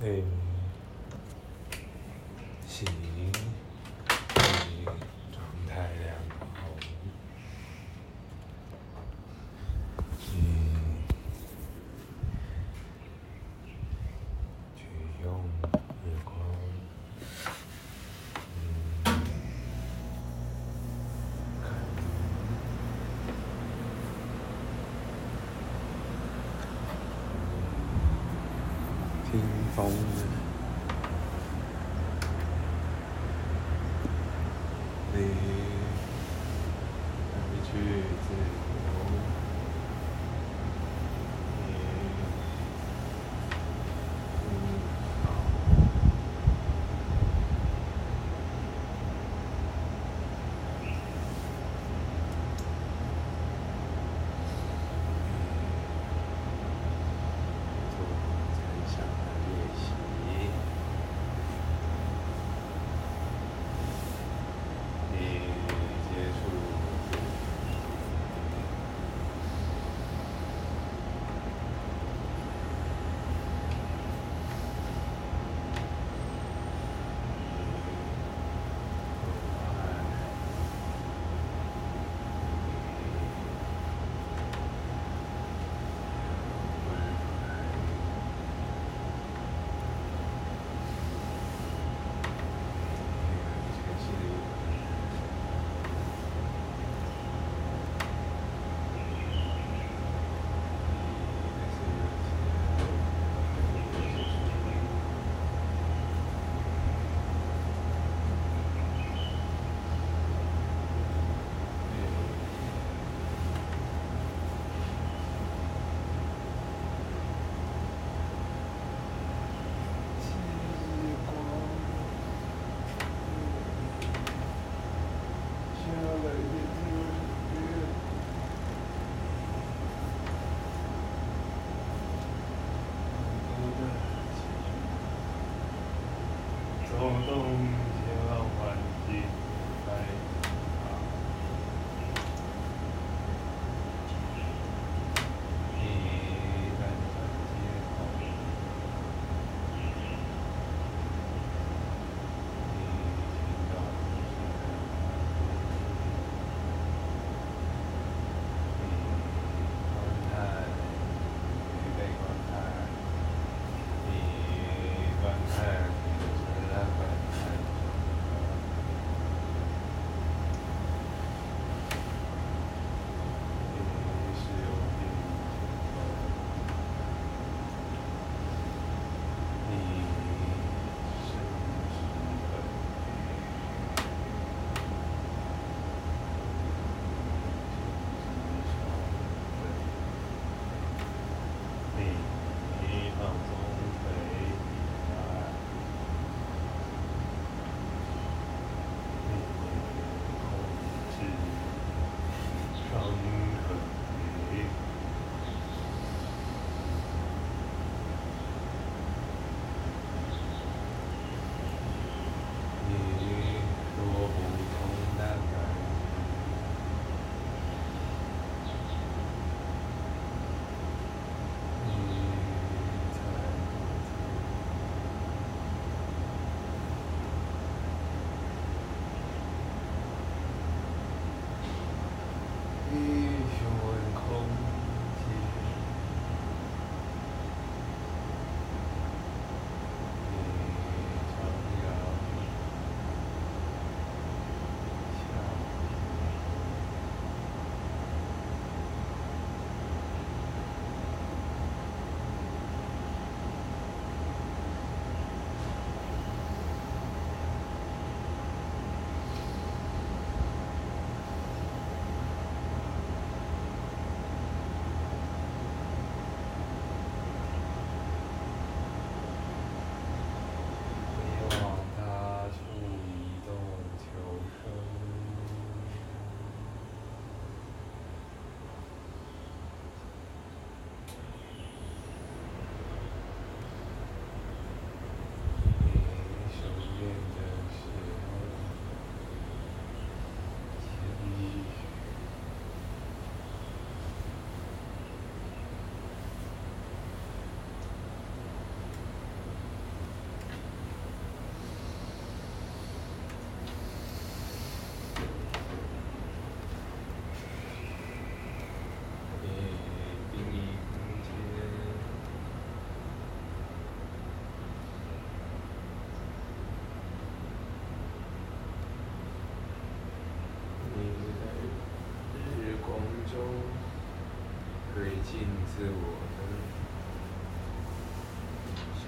对，行，你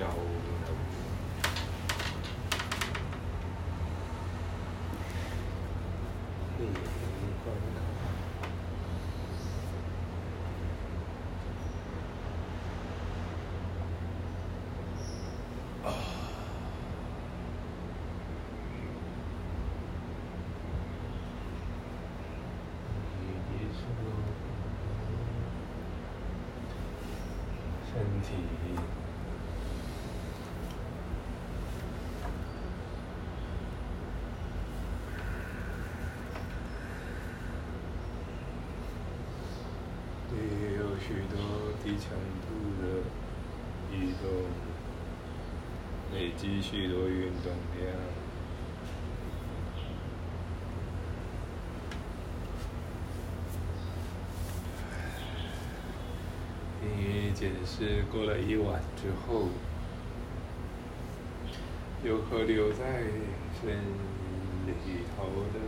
小能。你观看。你的手身体。也有许多低强度的移动，累积许多运动量。你检视过了一晚之后，有何留在身里头的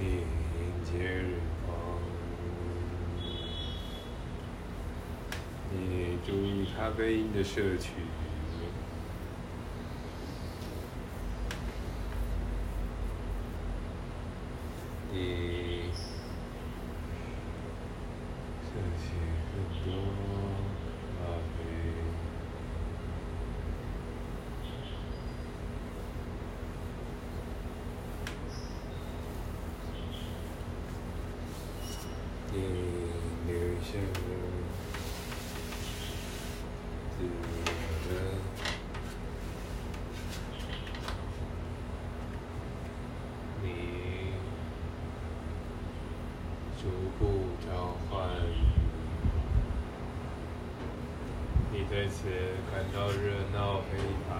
迎接注意咖啡因的摄取。你摄取很多咖啡。你留下了自我的你逐步召唤，些看到热闹非凡。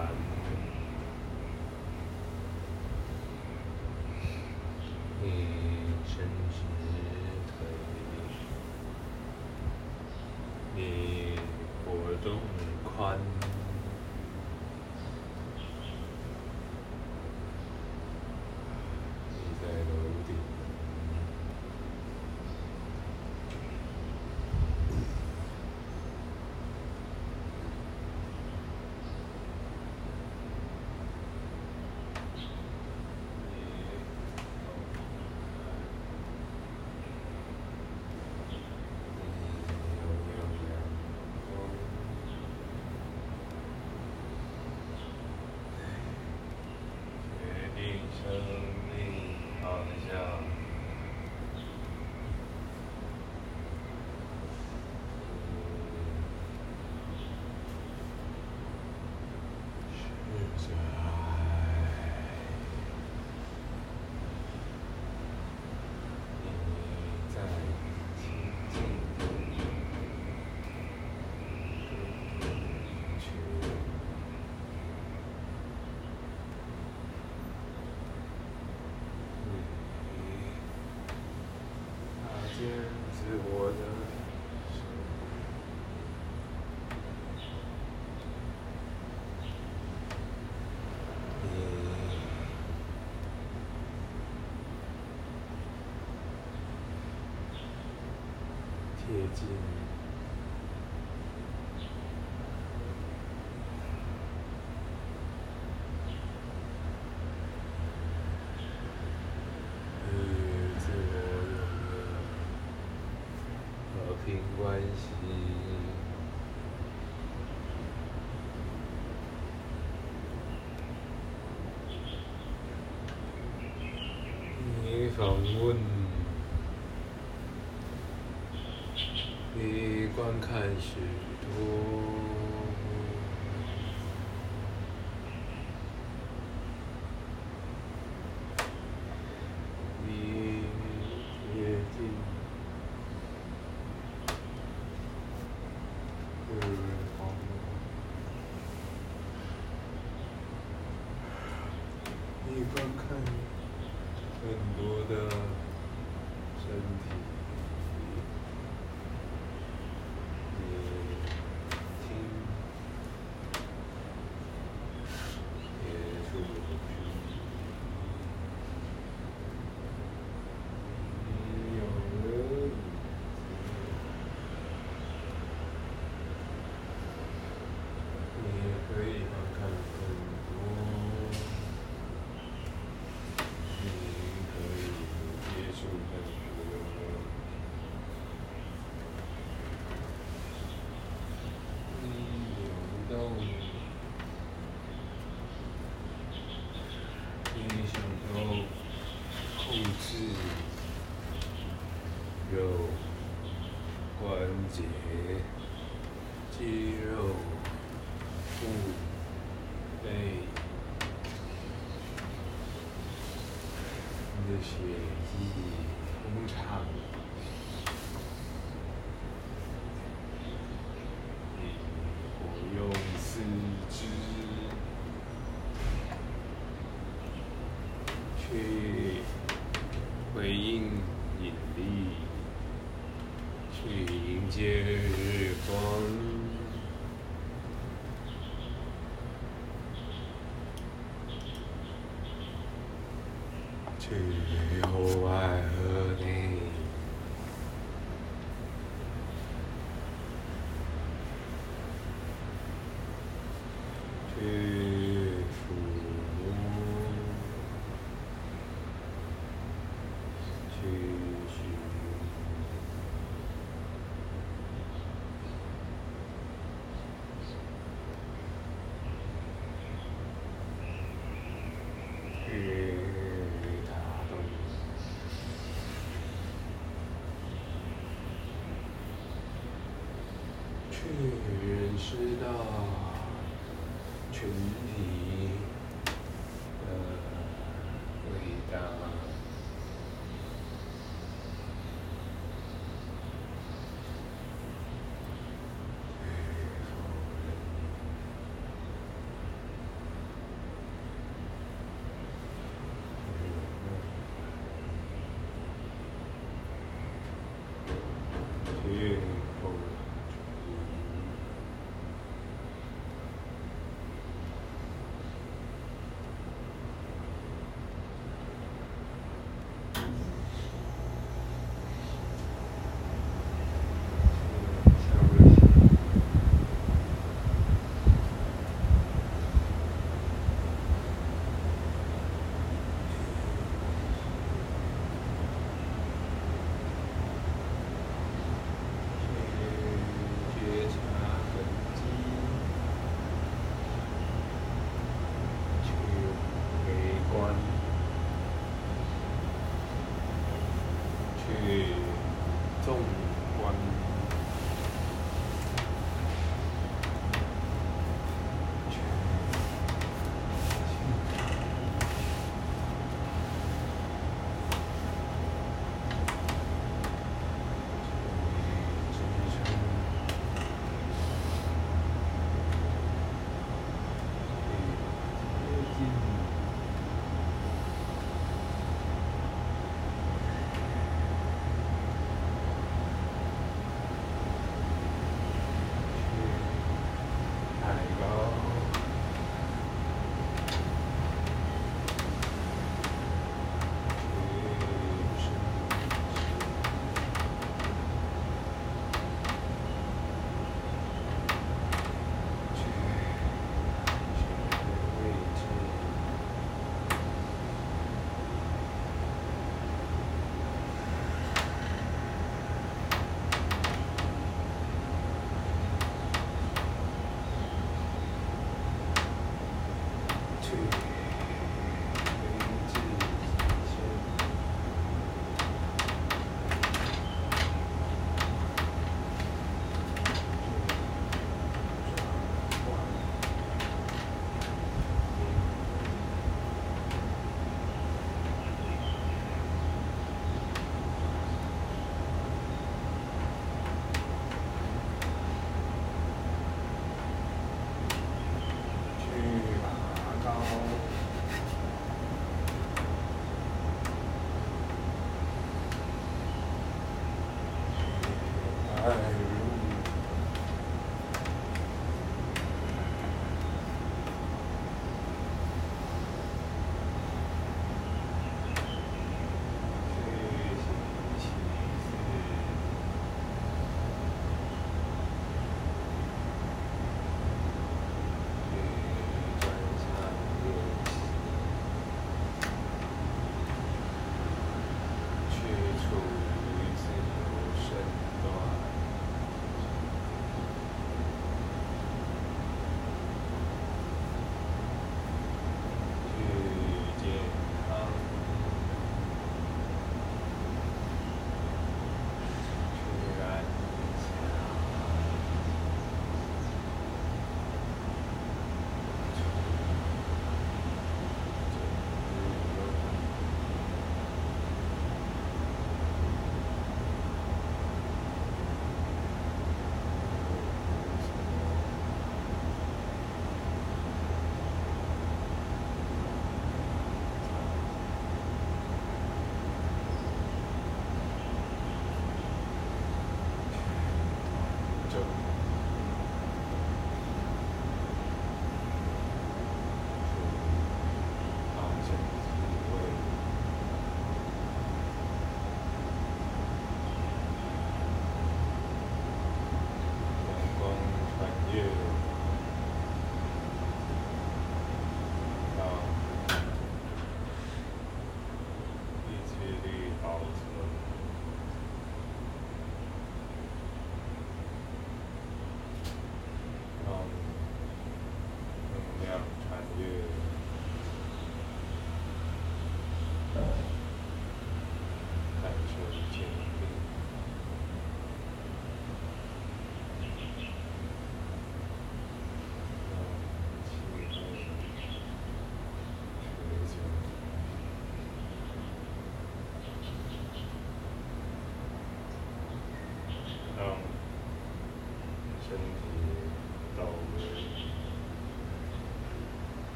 你伸直腿，你活动髋，你在楼顶。决定生命方向。是在你在前进去。你踏进自我的生与自我和平关系。你访问，你观看许多。你贴近日光，你观看很多的身体，你听节、肌肉、腹、背，你的血液通畅。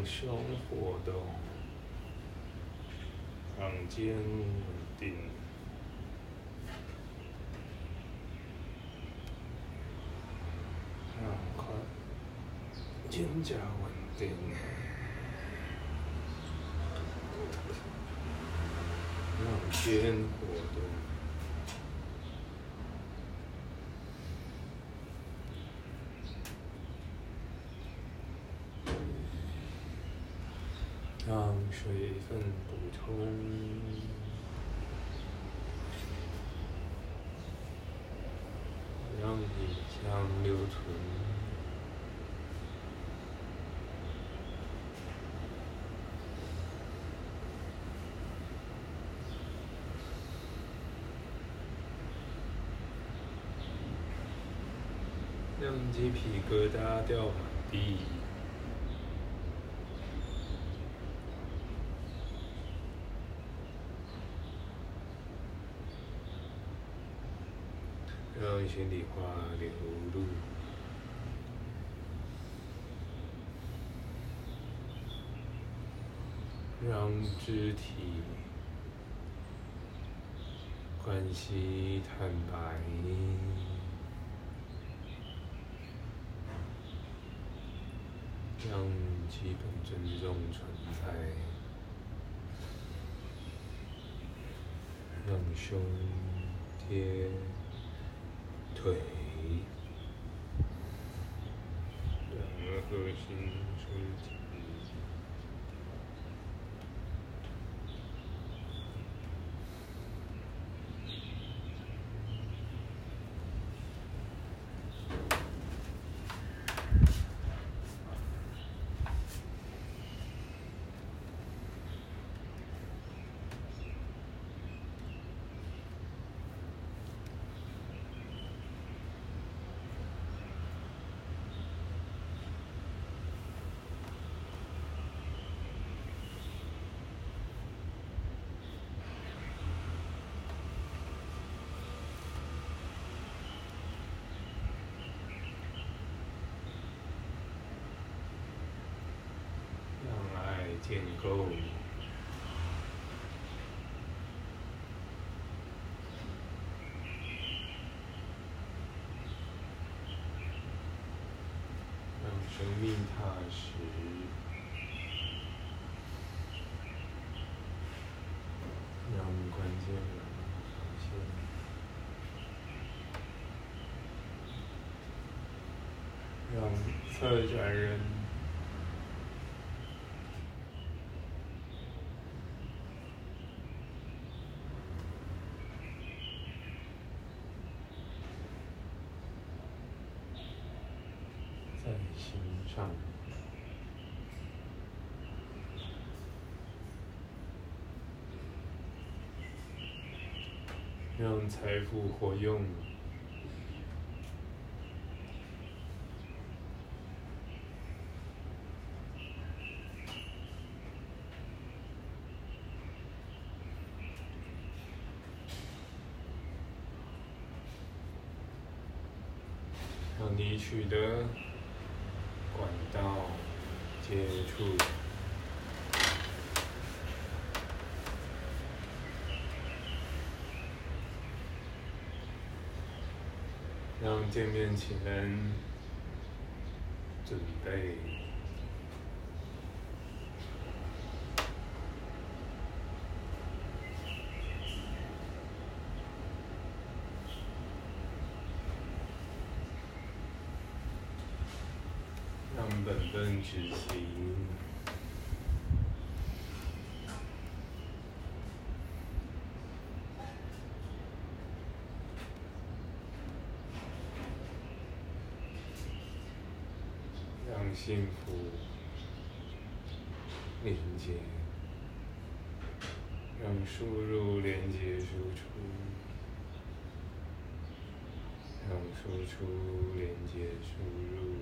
让胸活动，让肩稳定。肩胛稳定，让肩活动，让水分补充，让影像留存。让鸡皮疙瘩掉满地，让心里话流露，让肢体关系坦白。让基本尊重存在，让胸贴腿，两个核心收紧。建构让生命踏实，让关键人物发现，让策展人。让财富活用。让你取得管道接触，让见面前准备，让本分执行。让幸福连接，让输入连接输出，让输出连接输入。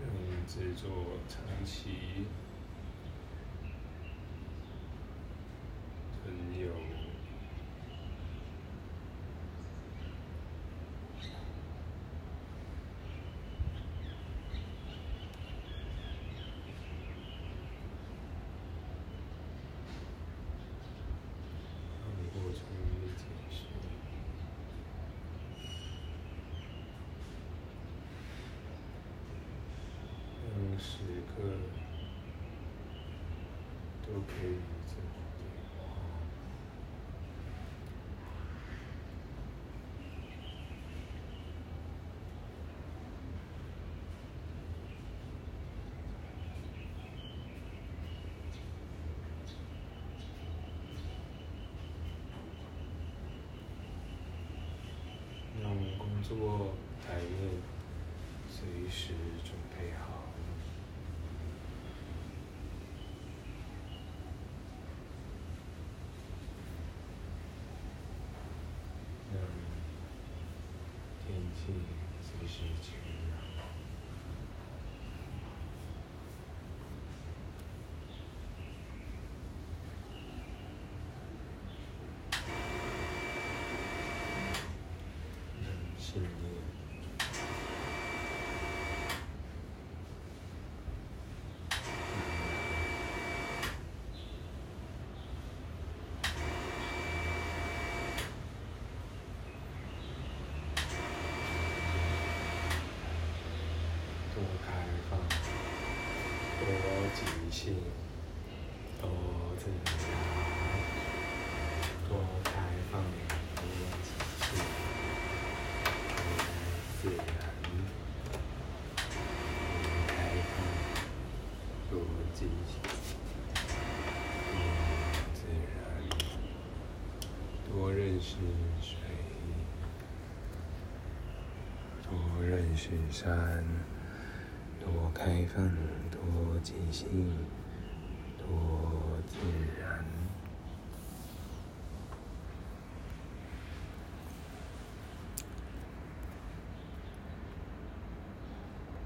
让制作长期存有，让过程解释。让时刻都可以这么对话。让工作台面随时准备好。让天气随时晴朗。信念。多开放，多即兴，多自然，多开放，多即兴，多自然，多开放，多即兴，多自然，多认识水。是山，多开放，多即兴，